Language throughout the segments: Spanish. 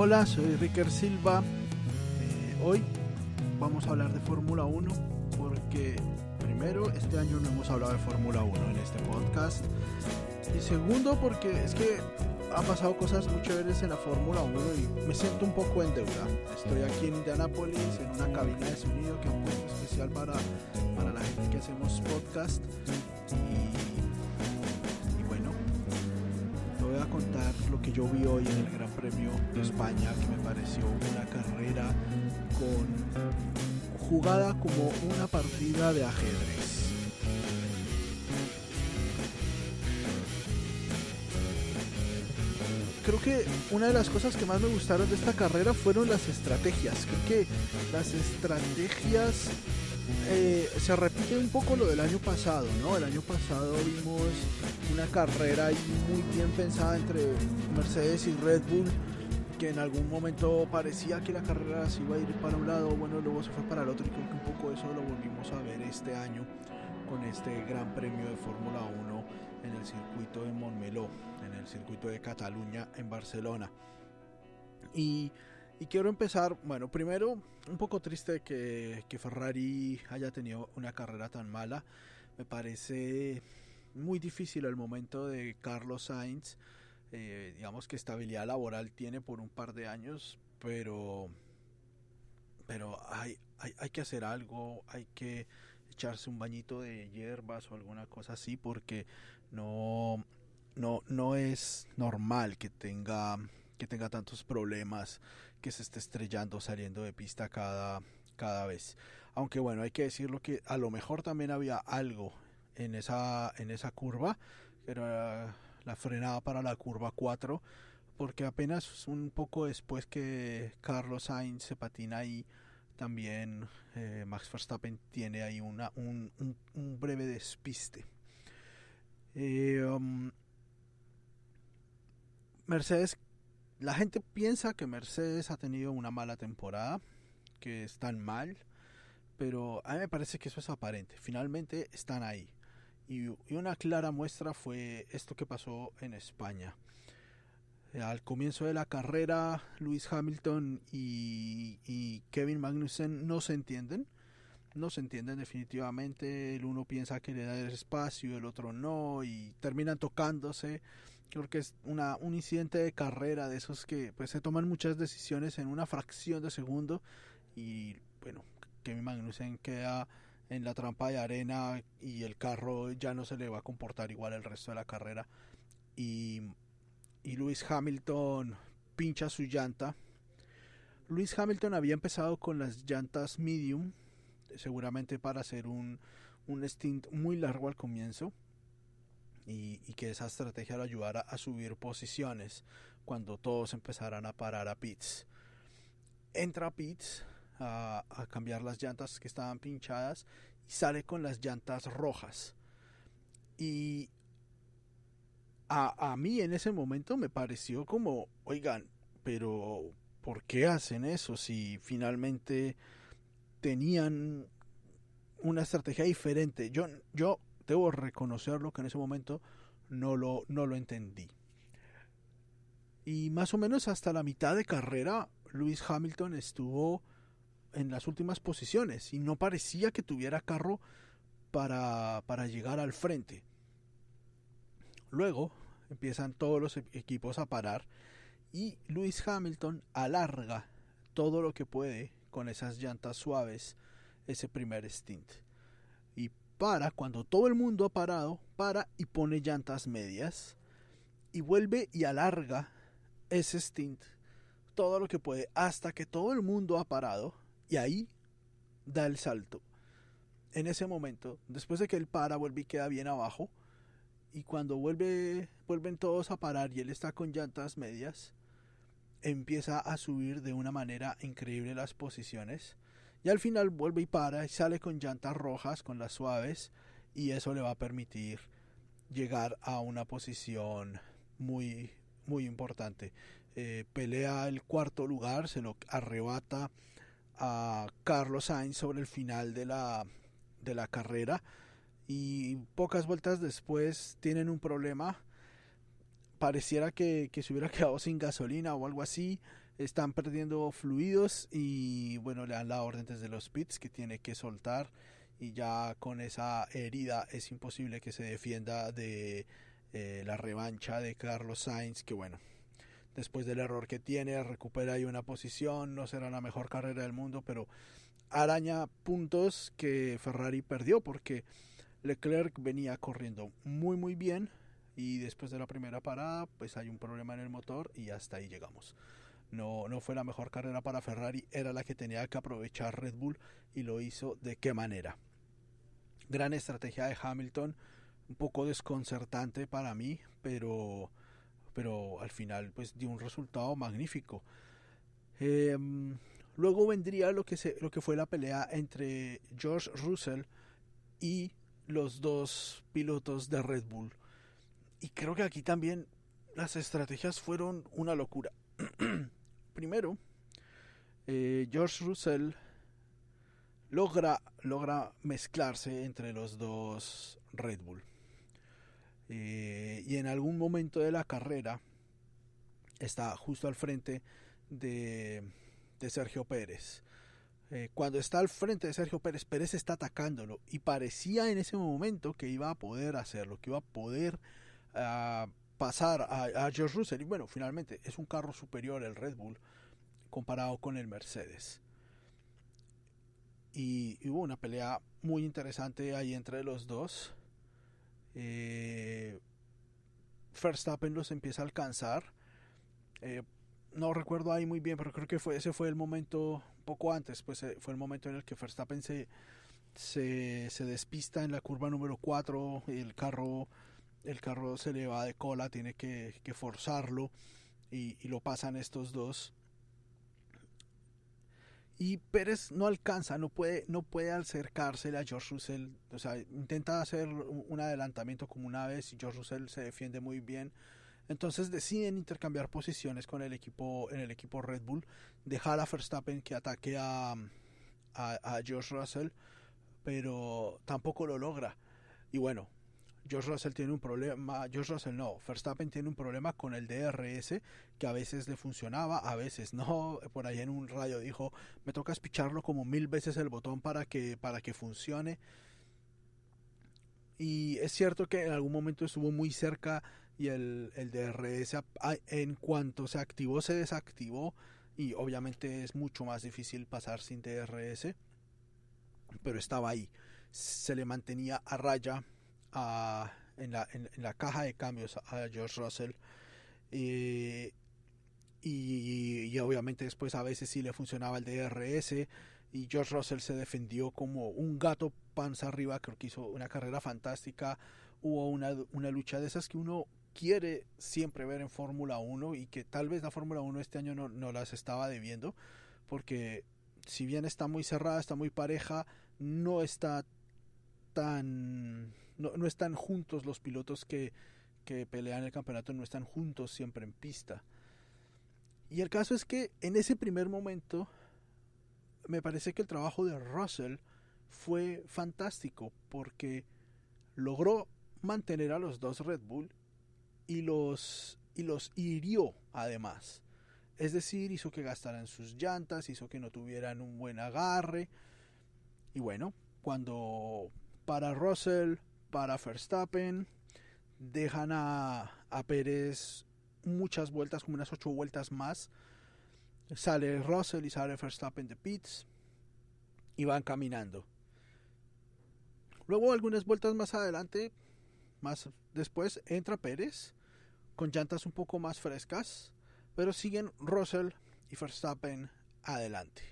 Hola, soy Ricker Silva. Eh, hoy vamos a hablar de Fórmula 1 porque primero, este año no hemos hablado de Fórmula 1 en este podcast. Y segundo, porque es que han pasado cosas muy chéveres en la Fórmula 1 y me siento un poco en deuda. Estoy aquí en Indianapolis en una cabina de sonido que han puesto especial para, para la gente que hacemos podcast. Contar lo que yo vi hoy en el Gran Premio de España, que me pareció una carrera con jugada como una partida de ajedrez. Creo que una de las cosas que más me gustaron de esta carrera fueron las estrategias. Creo que las estrategias eh, se repite un poco lo del año pasado, ¿no? El año pasado vimos una carrera muy bien pensada entre Mercedes y Red Bull, que en algún momento parecía que la carrera se iba a ir para un lado, bueno, luego se fue para el otro y creo que un poco eso lo volvimos a ver este año con este Gran Premio de Fórmula 1 en el circuito de Montmeló, en el circuito de Cataluña en Barcelona. Y y quiero empezar, bueno, primero, un poco triste que, que, Ferrari haya tenido una carrera tan mala. Me parece muy difícil el momento de Carlos Sainz. Eh, digamos que estabilidad laboral tiene por un par de años, pero, pero hay, hay, hay que hacer algo, hay que echarse un bañito de hierbas o alguna cosa así, porque no, no, no es normal que tenga, que tenga tantos problemas que se esté estrellando saliendo de pista cada, cada vez. Aunque bueno, hay que decirlo que a lo mejor también había algo en esa, en esa curva, era la frenada para la curva 4, porque apenas un poco después que Carlos Sainz se patina ahí, también eh, Max Verstappen tiene ahí una, un, un, un breve despiste. Eh, um, Mercedes la gente piensa que Mercedes ha tenido una mala temporada, que están mal, pero a mí me parece que eso es aparente. Finalmente están ahí. Y, una clara muestra fue esto que pasó en España. Al comienzo de la carrera, Lewis Hamilton y, y Kevin Magnussen no se entienden. No se entienden definitivamente. El uno piensa que le da el espacio, el otro no, y terminan tocándose creo que es una, un incidente de carrera de esos que pues se toman muchas decisiones en una fracción de segundo y bueno, Kevin Magnussen queda en la trampa de arena y el carro ya no se le va a comportar igual el resto de la carrera. Y, y Lewis Hamilton pincha su llanta. Lewis Hamilton había empezado con las llantas medium seguramente para hacer un, un stint muy largo al comienzo y, que esa estrategia lo ayudara a subir posiciones cuando todos empezaran a parar a pits. Entra a pits a, a cambiar las llantas que estaban pinchadas y sale con las llantas rojas. Y a, a mí en ese momento me pareció como, oigan, pero ¿por qué hacen eso si finalmente tenían una estrategia diferente? Yo, yo debo reconocerlo que en ese momento no lo, no lo entendí. Y más o menos hasta la mitad de carrera, Lewis Hamilton estuvo en las últimas posiciones y no parecía que tuviera carro para, para llegar al frente. Luego empiezan todos los equipos a parar y Lewis Hamilton alarga todo lo que puede con esas llantas suaves ese primer stint para cuando todo el mundo ha parado, para y pone llantas medias y vuelve y alarga ese stint todo lo que puede hasta que todo el mundo ha parado y ahí da el salto. En ese momento, después de que él para, vuelve y queda bien abajo, y cuando vuelve, vuelven todos a parar y él está con llantas medias, empieza a subir de una manera increíble las posiciones y al final vuelve y para y sale con llantas rojas, con las suaves y eso le va a permitir llegar a una posición muy muy importante. Eh, pelea el cuarto lugar, se lo arrebata a Carlos Sainz sobre el final de la, de la carrera y pocas vueltas después tienen un problema. Pareciera que, que se hubiera quedado sin gasolina o algo así. Están perdiendo fluidos y bueno, le dan la orden desde los pits que tiene que soltar y ya con esa herida es imposible que se defienda de eh, la revancha de Carlos Sainz que bueno después del error que tiene recupera ahí una posición no será la mejor carrera del mundo pero araña puntos que Ferrari perdió porque Leclerc venía corriendo muy muy bien y después de la primera parada pues hay un problema en el motor y hasta ahí llegamos. No, no fue la mejor carrera para Ferrari, era la que tenía que aprovechar Red Bull y lo hizo de qué manera. Gran estrategia de Hamilton, un poco desconcertante para mí, pero, pero al final pues dio un resultado magnífico. Em, luego vendría lo que, se, lo que fue la pelea entre George Russell y los dos pilotos de Red Bull. Y creo que aquí también las estrategias fueron una locura. Primero, eh, George Russell logra, logra mezclarse entre los dos Red Bull. Eh, y en algún momento de la carrera está justo al frente de, de Sergio Pérez. Eh, cuando está al frente de Sergio Pérez, Pérez está atacándolo y parecía en ese momento que iba a poder hacerlo, que iba a poder uh, pasar a, George Russell. Y bueno, finalmente es un carro superior el Red Bull comparado con el Mercedes. Y, y hubo una pelea muy interesante ahí entre los dos. Eh, Verstappen los empieza a alcanzar. Eh, no recuerdo ahí muy bien, pero creo que fue, ese fue el momento poco antes, pues eh, fue el momento en el que Verstappen se, se, se despista en la curva número 4, el carro, el carro se le va de cola, tiene que, forzarlo y, lo pasan estos dos. Y Pérez no alcanza, no puede, no puede acercarse a George Russell, o sea, intenta hacer un adelantamiento como una vez y George Russell se defiende muy bien. Entonces deciden intercambiar posiciones con el equipo en el equipo Red Bull, dejar a Verstappen que ataque a, a George Russell, pero tampoco lo logra. Y bueno, George Russell tiene un problema, George Russell no, Verstappen tiene un problema con el DRS que a veces le funcionaba, a veces no. Por ahí en un radio dijo, me toca picharlo como mil veces el botón para que, para que funcione. Y es cierto que en algún momento estuvo muy cerca y el, el DRS en cuanto se activó se desactivó y obviamente es mucho más difícil pasar sin DRS pero estaba ahí se le mantenía a raya en, la, en, la caja de cambios a George Russell eh, y, y, obviamente después a veces sí le funcionaba el DRS y George Russell se defendió como un gato panza arriba creo que hizo una carrera fantástica. Hubo una, una lucha de esas que uno quiere siempre ver en Fórmula 1 y que tal vez la Fórmula 1 este año no, no, las estaba debiendo porque si bien está muy cerrada, está muy pareja, no está tan no, no están juntos los pilotos que, que pelean el campeonato, no están juntos siempre en pista. Y el caso es que en ese primer momento me parece que el trabajo de Russell fue fantástico porque logró mantener a los dos Red Bull y los, y los hirió además. Es decir, hizo que gastaran sus llantas, hizo que no tuvieran un buen agarre. Y bueno, cuando para Russell, para Verstappen, dejan a, a Pérez muchas vueltas, como unas ocho vueltas más. Sale Russell y sale Verstappen de pits y van caminando. Luego algunas vueltas más adelante, más después entra Pérez con llantas un poco más frescas, pero siguen Russell y Verstappen adelante.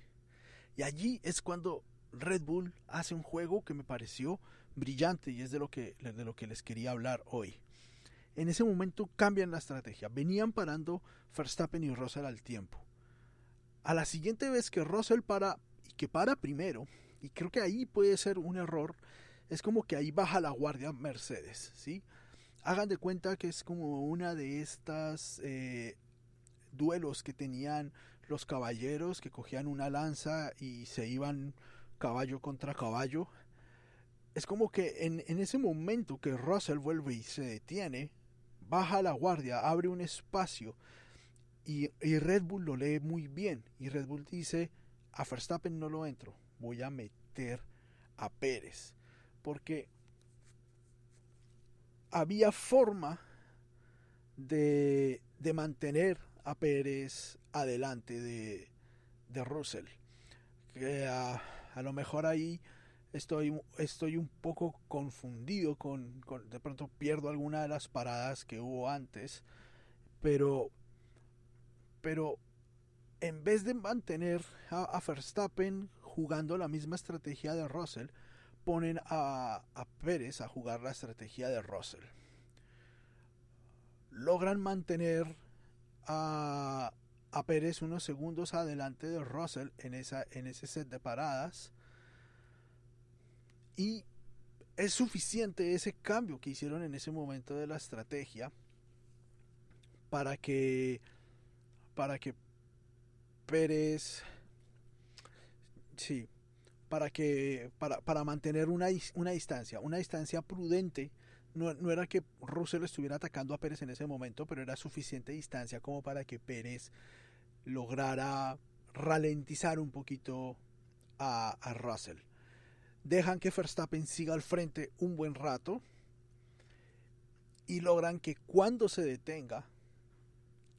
Y allí es cuando Red Bull hace un juego que me pareció brillante y es de lo que, de lo que les quería hablar hoy. En ese momento cambian la estrategia. Venían parando Verstappen y Russell al tiempo. A la siguiente vez que Russell para y que para primero, y creo que ahí puede ser un error, es como que ahí baja la guardia Mercedes, ¿sí? Hagan de cuenta que es como una de estas eh, duelos que tenían los caballeros que cogían una lanza y se iban caballo contra caballo. Es como que en, en ese momento que Russell vuelve y se detiene, baja la guardia, abre un espacio y, y, Red Bull lo lee muy bien. Y Red Bull dice, a Verstappen no lo entro, voy a meter a Pérez. Porque había forma de, de mantener a Pérez adelante de, de Russell. Que a, a, lo mejor ahí estoy, estoy un poco confundido con, de pronto pierdo alguna de las paradas que hubo antes, pero pero en vez de mantener a, Verstappen jugando la misma estrategia de Russell, ponen a, a Pérez a jugar la estrategia de Russell. Logran mantener a, a Pérez unos segundos adelante de Russell en, esa, en ese set de paradas. Y es suficiente ese cambio que hicieron en ese momento de la estrategia para que para que Pérez sí para que para, para mantener una, una distancia una distancia prudente no, no, era que Russell estuviera atacando a Pérez en ese momento, pero era suficiente distancia como para que Pérez lograra ralentizar un poquito a, a Russell. Dejan que Verstappen siga al frente un buen rato y logran que cuando se detenga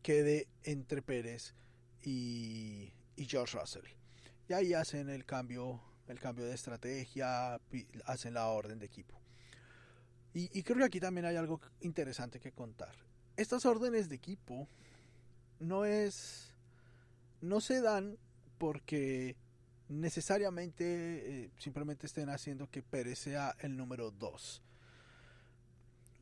quede entre Pérez y, y George Russell. Y ahí hacen el cambio, el cambio de estrategia, hacen la orden de equipo. Y, y, creo que aquí también hay algo interesante que contar. Estas órdenes de equipo no es. no se dan porque necesariamente eh, simplemente estén haciendo que Pérez sea el número 2.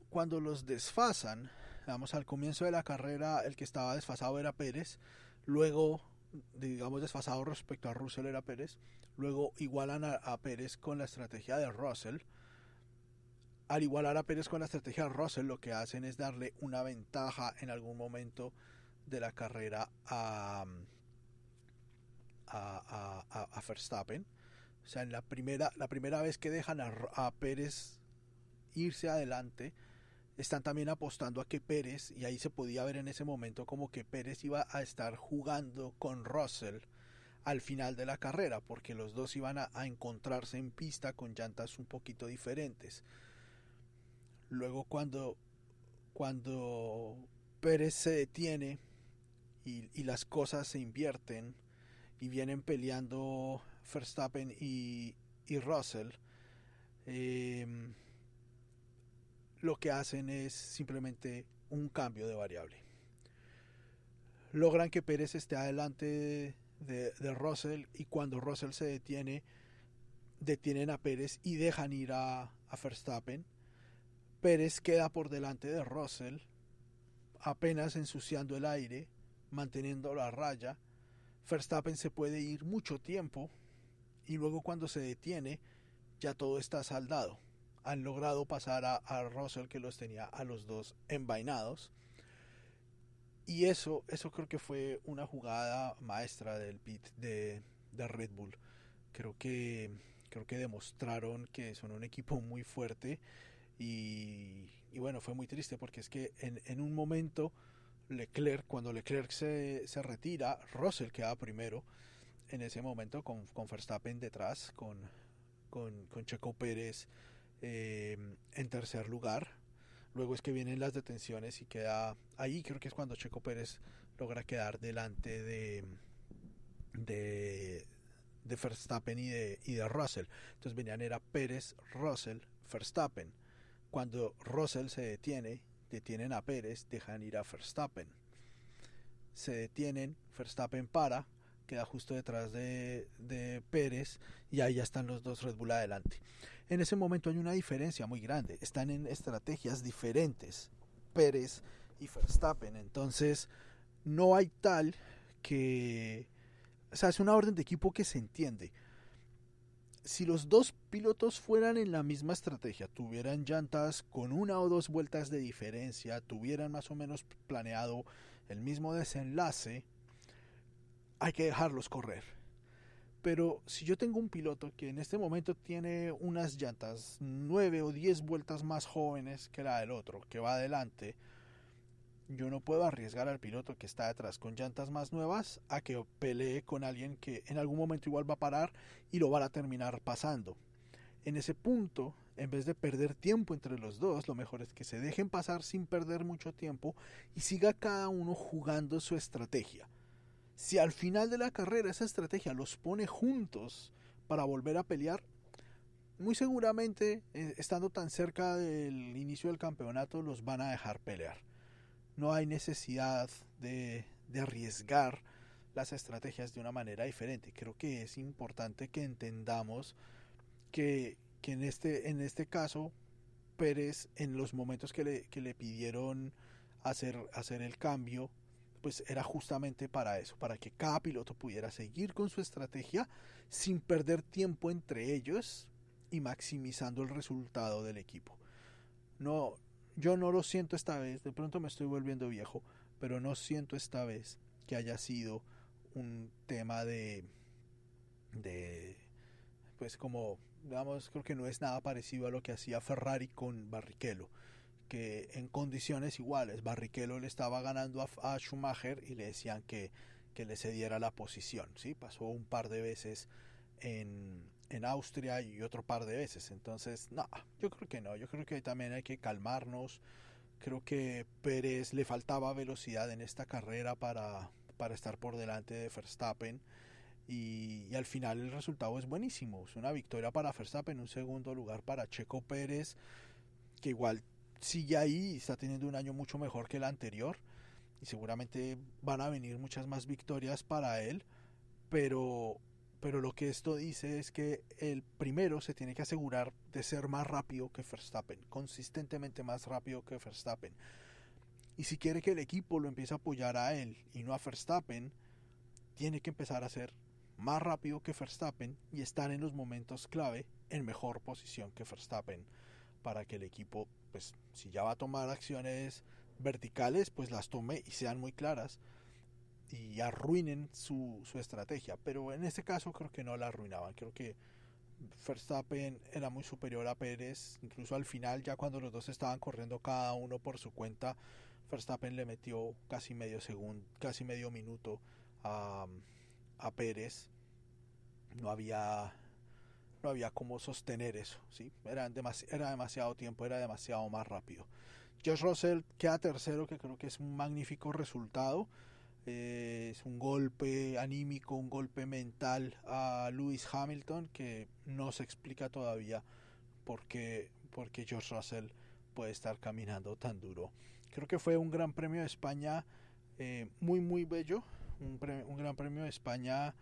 Cuando los desfasan, digamos al comienzo de la carrera el que estaba desfasado era Pérez, luego digamos desfasado respecto a Russell era Pérez, luego igualan a, a Pérez con la estrategia de Russell, al igualar a Pérez con la estrategia de Russell, lo que hacen es darle una ventaja en algún momento de la carrera a, a, a, a Verstappen. O sea, en la primera, la primera vez que dejan a, a, Pérez irse adelante, están también apostando a que Pérez, y ahí se podía ver en ese momento como que Pérez iba a estar jugando con Russell al final de la carrera, porque los dos iban a, a encontrarse en pista con llantas un poquito diferentes. Luego cuando, cuando Pérez se detiene y, y, las cosas se invierten y vienen peleando Verstappen y, y Russell, eh, lo que hacen es simplemente un cambio de variable. Logran que Pérez esté adelante de, de, de Russell y cuando Russell se detiene, detienen a Pérez y dejan ir a, a Verstappen Pérez queda por delante de Russell, apenas ensuciando el aire, manteniendo la raya. Verstappen se puede ir mucho tiempo y luego cuando se detiene ya todo está saldado. Han logrado pasar a, a Russell que los tenía a los dos envainados. Y eso, eso creo que fue una jugada maestra del pit de, de Red Bull. Creo que, creo que demostraron que son un equipo muy fuerte y, y, bueno, fue muy triste porque es que en, en un momento Leclerc, cuando Leclerc se, se, retira, Russell queda primero en ese momento con, con Verstappen detrás, con, con, con Checo Pérez eh, en tercer lugar. Luego es que vienen las detenciones y queda ahí, creo que es cuando Checo Pérez logra quedar delante de, de, de Verstappen y de, y de Russell. Entonces venían era Pérez, Russell, Verstappen cuando Russell se detiene, detienen a Pérez, dejan ir a Verstappen. se detienen, Verstappen para, queda justo detrás de, Pérez y ahí ya están los dos Red Bull adelante. En ese momento hay una diferencia muy grande, están en estrategias diferentes, Pérez y Verstappen, entonces no hay tal que... O sea, es una orden de equipo que se entiende. Si los dos pilotos fueran en la misma estrategia, tuvieran llantas con una o dos vueltas de diferencia, tuvieran más o menos planeado el mismo desenlace, hay que dejarlos correr. Pero si yo tengo un piloto que en este momento tiene unas llantas nueve o diez vueltas más jóvenes que la del otro, que va adelante, yo no puedo arriesgar al piloto que está detrás con llantas más nuevas a que pelee con alguien que en algún momento igual va a parar y lo van a terminar pasando. En ese punto, en vez de perder tiempo entre los dos, lo mejor es que se dejen pasar sin perder mucho tiempo y siga cada uno jugando su estrategia. Si al final de la carrera esa estrategia los pone juntos para volver a pelear, muy seguramente, eh, estando tan cerca del inicio del campeonato, los van a dejar pelear. No hay necesidad de, de arriesgar las estrategias de una manera diferente. Creo que es importante que entendamos que, que en, este, en este caso Pérez en los momentos que le, que le pidieron hacer, hacer el cambio pues era justamente para eso, para que cada piloto pudiera seguir con su estrategia sin perder tiempo entre ellos y maximizando el resultado del equipo. No, yo no lo siento esta vez, de pronto me estoy volviendo viejo, pero no siento esta vez que haya sido un tema de de pues como digamos creo que no es nada parecido a lo que hacía Ferrari con Barrichello que en condiciones iguales Barrichello le estaba ganando a, Schumacher y le decían que, que, le cediera la posición. ¿sí? Pasó un par de veces en, en Austria y otro par de veces. Entonces, no, yo creo que no. Yo creo que también hay que calmarnos. Creo que Pérez le faltaba velocidad en esta carrera para, para estar por delante de Verstappen. Y, y, al final el resultado es buenísimo. Es una victoria para Verstappen, un segundo lugar para Checo Pérez, que igual sigue ahí, está teniendo un año mucho mejor que el anterior y seguramente van a venir muchas más victorias para él, pero pero lo que esto dice es que el primero se tiene que asegurar de ser más rápido que Verstappen, consistentemente más rápido que Verstappen. Y si quiere que el equipo lo empiece a apoyar a él y no a Verstappen, tiene que empezar a ser más rápido que Verstappen y estar en los momentos clave en mejor posición que Verstappen para que el equipo, pues si ya va a tomar acciones verticales, pues las tome y sean muy claras y arruinen su, su estrategia. Pero en este caso creo que no la arruinaban. Creo que Verstappen era muy superior a Pérez. Incluso al final, ya cuando los dos estaban corriendo cada uno por su cuenta, Verstappen le metió casi medio segundo, casi medio minuto a, a Pérez. No había no había cómo sostener eso, ¿sí? Era, era demasiado tiempo, era demasiado más rápido. Josh Russell queda tercero, que creo que es un magnífico resultado. Eh, es un golpe anímico, un golpe mental a Lewis Hamilton que no se explica todavía por qué, por qué George Russell puede estar caminando tan duro. Creo que fue un gran premio de España eh, muy, muy bello. Un, un, gran premio de España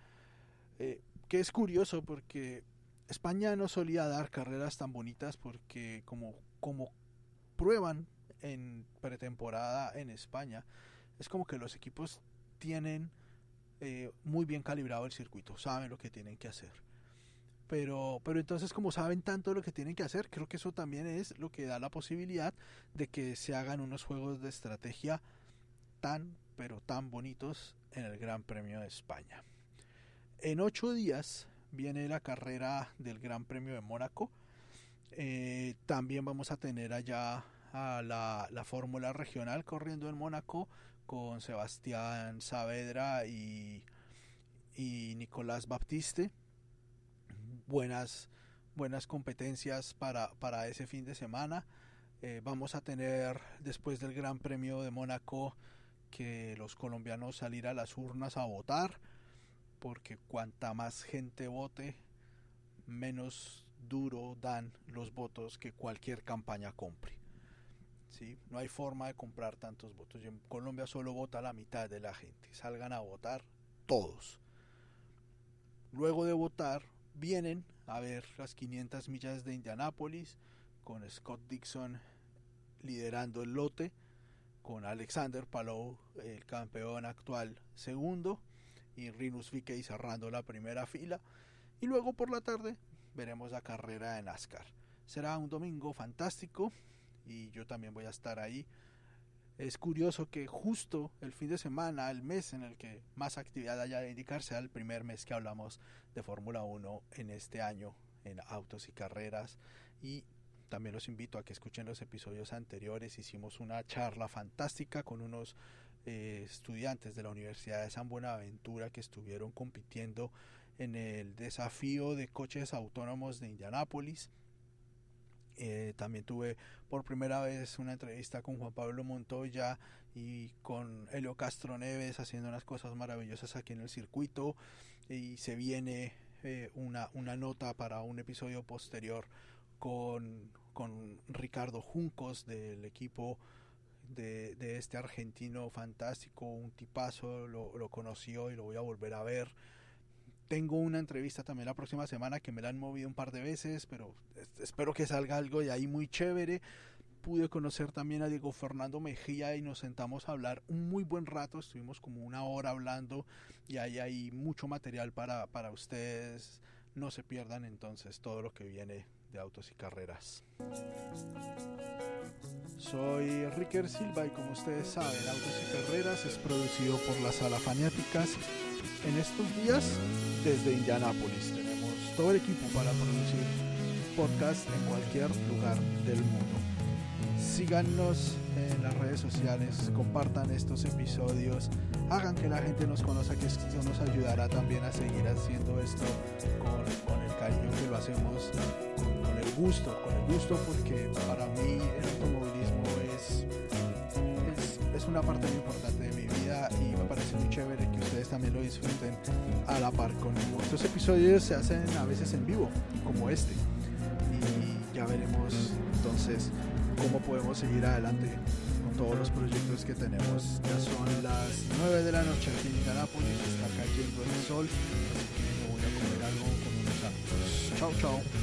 eh, que es curioso porque España no solía dar carreras tan bonitas porque como, como prueban en pretemporada en España, es como que los equipos tienen eh, muy bien calibrado el circuito, saben lo que tienen que hacer. Pero, pero entonces como saben tanto lo que tienen que hacer, creo que eso también es lo que da la posibilidad de que se hagan unos juegos de estrategia tan, pero tan bonitos en el Gran Premio de España. En ocho días viene la carrera del Gran Premio de Mónaco. Eh, también vamos a tener allá a la, la Fórmula Regional corriendo en Mónaco con Sebastián Saavedra y, Nicolás Baptiste. Buenas, buenas competencias para, para ese fin de semana. Eh, vamos a tener después del Gran Premio de Mónaco que los colombianos salir a las urnas a votar porque cuanta más gente vote, menos duro dan los votos que cualquier campaña compre. ¿Sí? No hay forma de comprar tantos votos. Y en Colombia solo vota la mitad de la gente. Salgan a votar todos. Luego de votar, vienen a ver las 500 millas de Indianápolis con Scott Dixon liderando el lote, con Alexander Palou, el campeón actual segundo, y Rinus VeeKay cerrando la primera fila. Y luego por la tarde veremos la carrera de NASCAR. Será un domingo fantástico y yo también voy a estar ahí. Es curioso que justo el fin de semana, el mes en el que más actividad haya de indicarse, el primer mes que hablamos de Fórmula 1 en este año en autos y carreras. Y también los invito a que escuchen los episodios anteriores. Hicimos una charla fantástica con unos eh, estudiantes de la Universidad de San Buenaventura que estuvieron compitiendo en el desafío de coches autónomos de Indianápolis. Eh, también tuve por primera vez una entrevista con Juan Pablo Montoya y con Helio Castro Neves haciendo unas cosas maravillosas aquí en el circuito. Y se viene eh, una, una nota para un episodio posterior con, con Ricardo Juncos del equipo de, de, este argentino fantástico, un tipazo, lo, lo conoció y lo voy a volver a ver tengo una entrevista también la próxima semana que me la han movido un par de veces, pero espero que salga algo de ahí muy chévere. Pude conocer también a Diego Fernando Mejía y nos sentamos a hablar un muy buen rato, estuvimos como una hora hablando y ahí hay mucho material para, para ustedes. No se pierdan entonces todo lo que viene de autos y carreras. Soy Ricker Silva y como ustedes saben, Autos y Carreras es producido por la Sala Fanáticas en estos días desde Indianápolis. Tenemos todo el equipo para producir podcast en cualquier lugar del mundo. Síganos en las redes sociales, compartan estos episodios, hagan que la gente nos conozca, que esto nos ayudará también a seguir haciendo esto con, el cariño que lo hacemos, con, el gusto, con el gusto porque para mí el automovilismo es, es, una parte muy importante de mi vida y me parece muy chévere que también lo disfruten a la par conmigo. Estos episodios se hacen a veces en vivo, como este, y ya veremos entonces cómo podemos seguir adelante con todos los proyectos que tenemos. Ya son las 9 de la noche aquí en Indianápolis, está cayendo el sol, así que me voy a comer algo con unos amigos. Chao, chao.